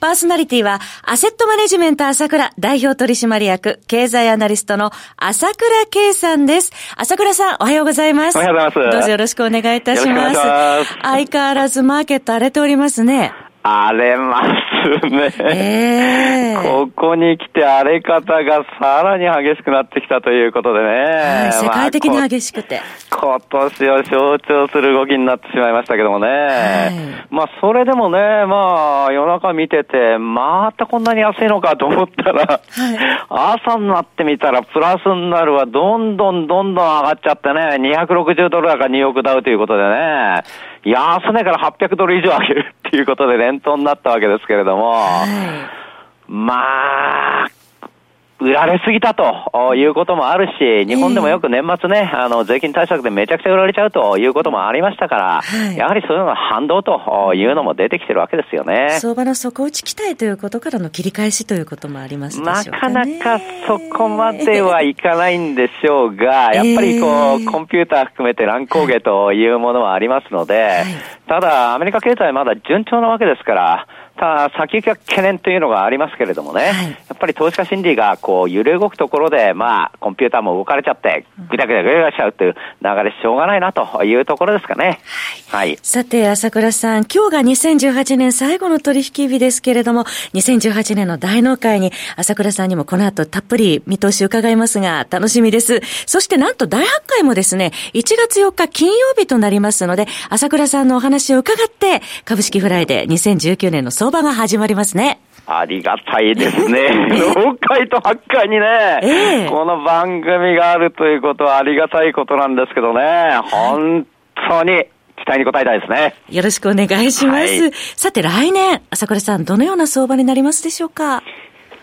パーソナリティは、アセットマネジメント朝倉代表取締役、経済アナリストの朝倉圭さんです。朝倉さん、おはようございます。おはようございます。どうぞよろしくお願いいたします。ます相変わらずマーケット荒れておりますね。荒れますね。ええー、ここに来て荒れ方がさらに激しくなってきたということでね。はい、世界的に激しくて。今年を象徴する動きになってしまいましたけどもね。はい、まあ、それでもね、まあ、夜中見てて、またこんなに安いのかと思ったら、はい、朝になってみたらプラスになるわ、どんどんどんどん上がっちゃってね、260ドル高ニューヨークダウということでね、安値から800ドル以上上げるっていうことで連投になったわけですけれども、はい、まあ、売られすぎたということもあるし、日本でもよく年末ね、あの、税金対策でめちゃくちゃ売られちゃうということもありましたから、はい、やはりそういうのが反動というのも出てきてるわけですよね。相場の底打ち期待ということからの切り返しということもありますでしょうか、ね、なかなかそこまではいかないんでしょうが、やっぱりこう、コンピューター含めて乱高下というものはありますので、はい、ただ、アメリカ経済まだ順調なわけですから、た先行きは懸念というのがありますけれどもね、はい、やっぱり投資家心理がこう揺れ動くところで、まあ、コンピューターも動かれちゃって、ぐだぐだぐだしちゃうという流れしょうがないなというところですかね。はい。はい、さて、朝倉さん、今日が2018年最後の取引日ですけれども、2018年の大納会に朝倉さんにもこの後たっぷり見通し伺いますが、楽しみです。そしてなんと大発会もですね、1月4日金曜日となりますので、朝倉さんのお話を伺って、株式フライデー2019年の相場が始まりますね。ありがたいですね。納会と発会にね、えー、この番組があるということはありがたいことなんですけどね、本当に期待に応えたいですね。よろしくお願いします。はい、さて来年、朝倉さん、どのような相場になりますでしょうか？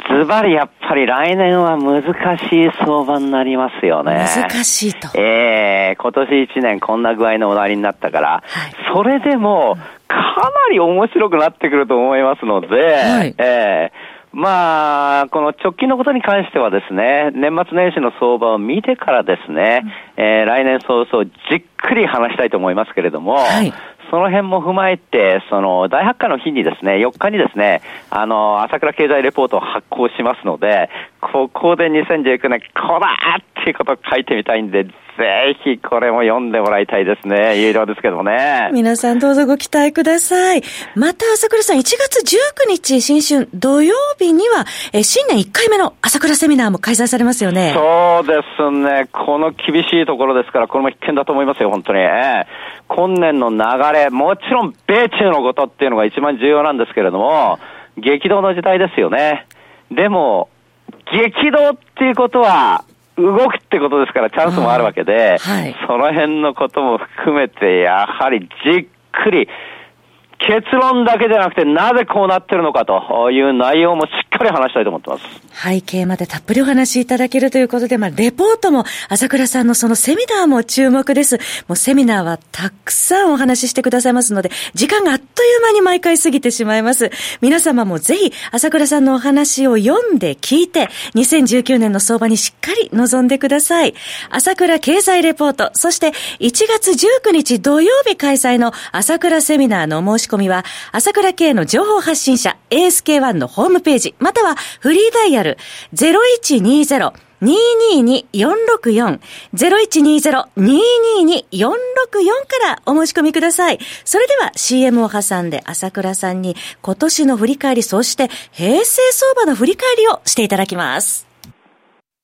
ズバリやっぱり来年は難しい相場になりますよね。難しいと。ええー、今年1年こんな具合のおなりになったから、はい、それでも、かなり面白くなってくると思いますので、はい、ええーまあ、この直近のことに関してはですね、年末年始の相場を見てからですね、うん、えー、来年早々じっくり話したいと思いますけれども、はい、その辺も踏まえて、その大発会の日にですね、4日にですね、あの、朝倉経済レポートを発行しますので、ここで2019年、こらーっていうことを書いてみたいんで、ぜひこれも読んでもらいたいですね。有料ですけどもね。皆さんどうぞご期待ください。また朝倉さん、1月19日新春土曜日には、え新年1回目の朝倉セミナーも開催されますよね。そうですね。この厳しいところですから、これも必見だと思いますよ、本当に。今年の流れ、もちろん米中のことっていうのが一番重要なんですけれども、激動の時代ですよね。でも、激動っていうことは、動くってことですから、チャンスもあるわけで、はい、その辺のことも含めて、やはりじっくり、結論だけじゃなくて、なぜこうなってるのかという内容もしっかり話したいと思ってます。背景までたっぷりお話しいただけるということで、まあ、レポートも、朝倉さんのそのセミナーも注目です。もうセミナーはたくさんお話ししてくださいますので、時間があっという間に毎回過ぎてしまいます。皆様もぜひ、朝倉さんのお話を読んで聞いて、2019年の相場にしっかり臨んでください。朝倉経済レポート、そして1月19日土曜日開催の朝倉セミナーの申し込みは、朝倉系の情報発信者 ASK1 のホームページ、またはフリーダイヤル0120 222-464 0120-222-464からお申し込みください。それでは CM を挟んで朝倉さんに今年の振り返り、そして平成相場の振り返りをしていただきます。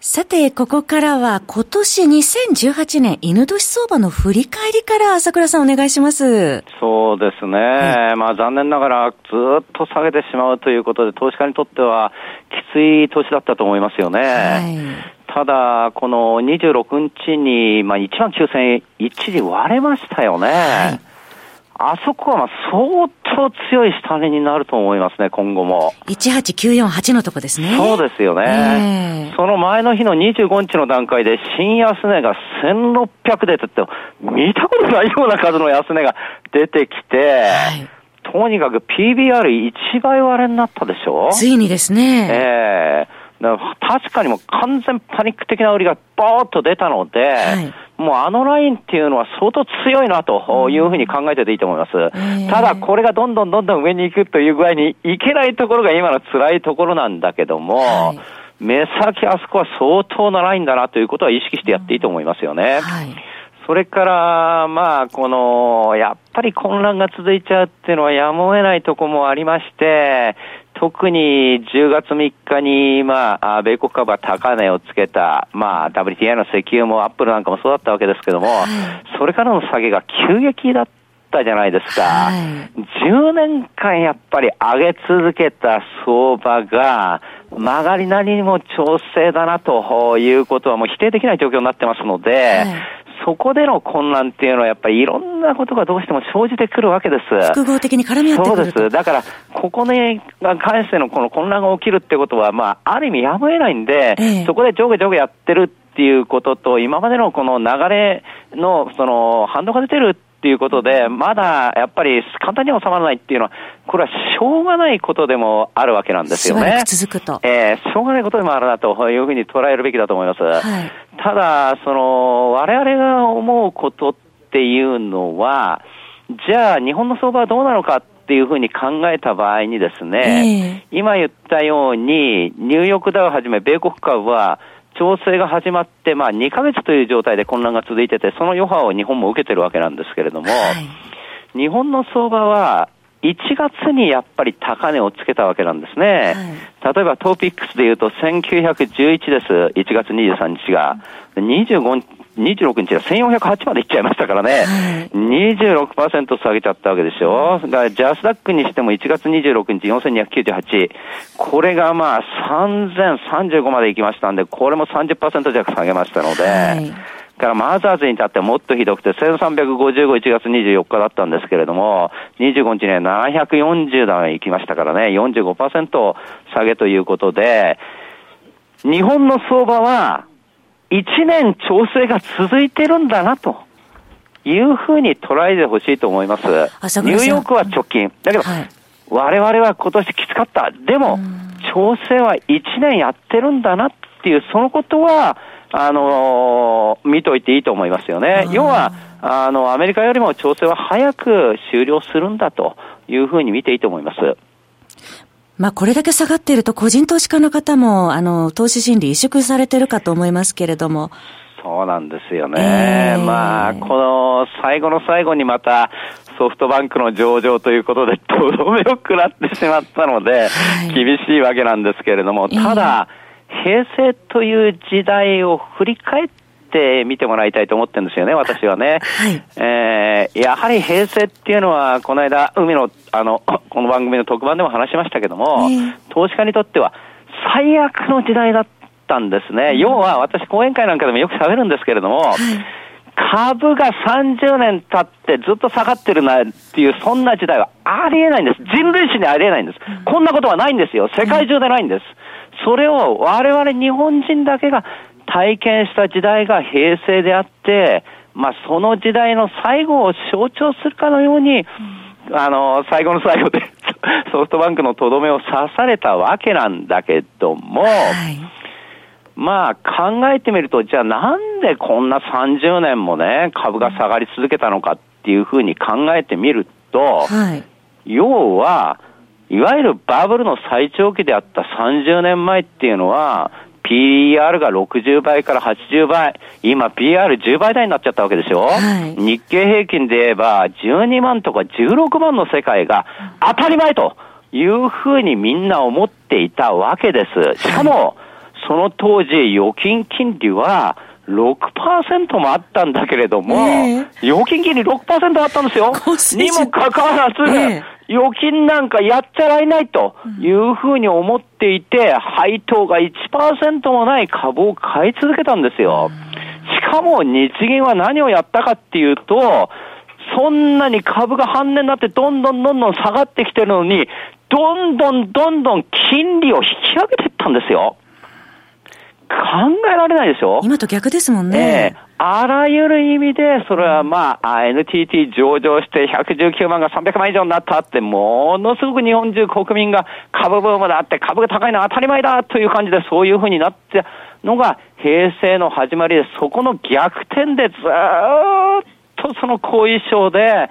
さて、ここからは今年2018年犬年相場の振り返りから朝倉さんお願いします。そうですね。はい、まあ残念ながらずっと下げてしまうということで、投資家にとってはきつい年だったと思いますよね。はい、ただ、この26日に、まあ1万9000一時割れましたよね。はいあそこはまあ相当強い下値になると思いますね、今後も。18948のとこですね。そうですよね。えー、その前の日の25日の段階で、新安値が1600出てって、見たことないような数の安値が出てきて、はいとにかく PBR1 倍割れになったでしょ？ついにですね。ええー確かにもう完全パニック的な売りがボーっと出たので、はい、もうあのラインっていうのは相当強いなというふうに考えてていいと思います。ただこれがどんどんどんどん上に行くという具合にいけないところが今の辛いところなんだけども、はい、目先あそこは相当なラインだなということは意識してやっていいと思いますよね。はい。それから、まあ、この、やっぱり混乱が続いちゃうっていうのはやむを得ないとこもありまして、特に10月3日に、まあ、米国株は高値をつけた、まあ、WTI の石油もアップルなんかもそうだったわけですけども、はい、それからの下げが急激だったじゃないですか。はい、10年間やっぱり上げ続けた相場が、曲がりなりにも調整だなということはもう否定できない状況になってますので、はいそこでの混乱っていうのはやっぱりいろんなことがどうしても生じてくるわけです。複合的に絡み合ってそうです。だから、ここに関してのこの混乱が起きるってことは、まあ、ある意味やむを得ないんで、ええ、そこで上下上下やってるっていうことと、今までのこの流れの、その、反動が出てるっていうことで、まだやっぱり簡単には収まらないっていうのは、これはしょうがないことでもあるわけなんですよね。続くと。えー、しょうがないことでもあるなというふうに捉えるべきだと思います。はい、ただ、その、我々が思うことっていうのは、じゃあ日本の相場はどうなのかっていうふうに考えた場合にですね、えー、今言ったように、ニューヨークダウをはじめ米国株は、調整が始まって、まあ、2ヶ月という状態で混乱が続いてて、その余波を日本も受けてるわけなんですけれども、はい、日本の相場は、1月にやっぱり高値をつけたわけなんですね。はい、例えばトーピックスで言うと1911です。1月23日が。25 26日は1408までいっちゃいましたからね、はい、26%下げちゃったわけでしょ。だからジャスダックにしても1月26日4298。これがまあ3035まで行きましたんで、これも30%弱下げましたので、はいからマザーズに至ってもっとひどくて、1355、1月24日だったんですけれども、25日ね、740台行きましたからね、45%下げということで、日本の相場は、一年調整が続いてるんだなと。いうふうに捉えてほしいと思います。ニューヨークは直近。だけど、はい、我々は今年きつかった。でも、調整は一年やってるんだなっていう、そのことは、あのー、見といていいと思いますよね。要は、あの、アメリカよりも調整は早く終了するんだというふうに見ていいと思います。まあ、これだけ下がっていると、個人投資家の方も、あの、投資心理萎縮されてるかと思いますけれども。そうなんですよね。えー、まあ、この最後の最後にまたソフトバンクの上場ということで、とどめを食らってしまったので、はい、厳しいわけなんですけれども、ただ、平成という時代を振り返ってって見てもらいたいと思ってるんですよね、私はね。はい、えー、やはり平成っていうのは、この間、海の、あの、この番組の特番でも話しましたけども、投資家にとっては最悪の時代だったんですね。要は、私講演会なんかでもよく喋るんですけれども、はい株が30年経ってずっと下がってるなっていう、そんな時代はありえないんです。人類史にありえないんです。こんなことはないんですよ。世界中でないんです。それを我々日本人だけが体験した時代が平成であって、まあ、その時代の最後を象徴するかのように、あの、最後の最後で ソフトバンクのとどめを刺されたわけなんだけども、はい、まあ考えてみると、じゃあなんでこんな30年もね、株が下がり続けたのかっっていうふうに考えてみると、はい、要は、いわゆるバブルの最長期であった30年前っていうのは、PER が60倍から80倍、今 PR10 倍台になっちゃったわけですよ。はい、日経平均で言えば12万とか16万の世界が当たり前というふうにみんな思っていたわけです。しかも、その当時預金金利は6%もあったんだけれども、えー、預金金利6%あったんですよ。にもかかわらず、えー、預金なんかやっちゃられないというふうに思っていて、配当が1%もない株を買い続けたんですよ。しかも日銀は何をやったかっていうと、そんなに株が半値になってどんどんどんどん下がってきてるのに、どんどんどんどん金利を引き上げていったんですよ。考えられないでしょ？今と逆ですもんね。えーあらゆる意味で、それはまあ、NTT 上場して119万が300万以上になったって、ものすごく日本中国民が株ブームだって、株が高いのは当たり前だという感じで、そういうふうになってのが平成の始まりで、そこの逆転でずーっとその後遺症で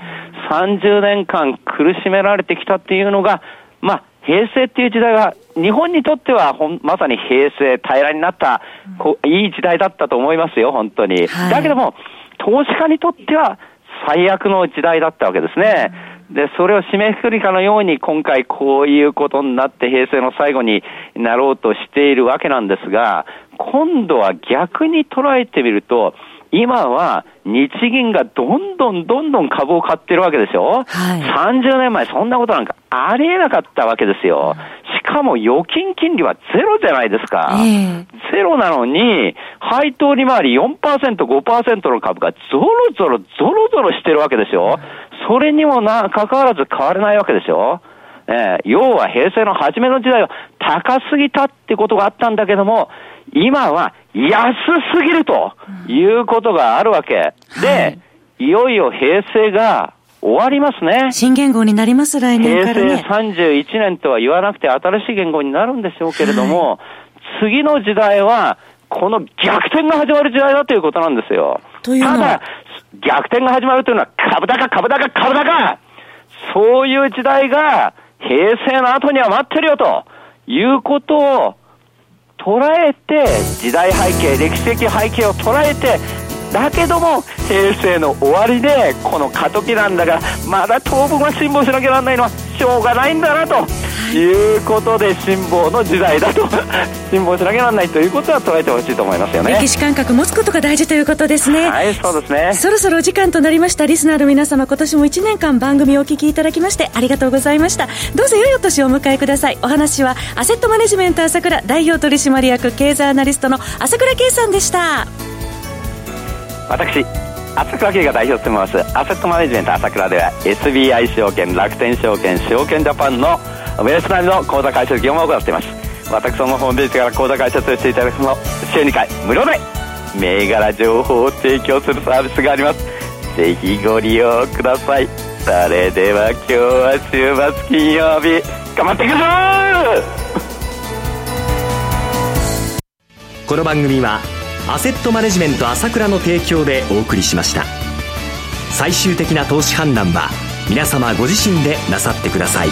30年間苦しめられてきたっていうのが、まあ、平成っていう時代が、日本にとってはほんまさに平成平らになった、こういい時代だったと思いますよ、本当に。はい、だけども、投資家にとっては最悪の時代だったわけですね。で、それを締めくくりかのように今回こういうことになって平成の最後になろうとしているわけなんですが、今度は逆に捉えてみると、今は日銀がどんどんどんどん株を買ってるわけですよ。はい、30年前そんなことなんかありえなかったわけですよ。しかも預金金利はゼロじゃないですか。えー、ゼロなのに、配当利回り4%、5%の株がゾロゾロ、ゾロゾロしてるわけですよ。それにもな、関わらず変われないわけですよ。えー、要は平成の初めの時代は高すぎたってことがあったんだけども、今は安すぎるということがあるわけ。で、はい、いよいよ平成が終わりますね。新元号になります、来年から、ね、平成31年とは言わなくて新しい元号になるんでしょうけれども、はい、次の時代は、この逆転が始まる時代だということなんですよ。ただ、逆転が始まるというのは株高、株高、株高。そういう時代が平成の後には待ってるよということを捉えて、時代背景、歴史的背景を捉えて、だけども、平成の終わりで、この過渡期なんだから、まだ当分は辛抱しなきゃなんないのは、しょうがないんだなと。いうことで辛抱の時代だと 辛抱しなきゃならないということは捉えてほしいと思いますよね。歴史感覚持つことが大事ということですね。はいそうですね。そろそろお時間となりました。リスナーの皆様今年も1年間番組をお聞きいただきましてありがとうございました。どうぞ良いお年をお迎えください。お話はアセットマネジメント朝倉代表取締役経済アナリストの朝倉圭さんでした。私朝倉慶が代表してます。アセットマネジメント朝倉では SBI 証券楽天証券証券ジャパンのウェスナビの口座開設業務を行っています。私どもホームページから口座開設をしていただくと週2回無料で銘柄情報を提供するサービスがあります。ぜひご利用ください。それでは今日は週末金曜日頑張っていくぞこの番組はアセットマネジメント朝倉の提供でお送りしました。最終的な投資判断は皆様ご自身でなさってください。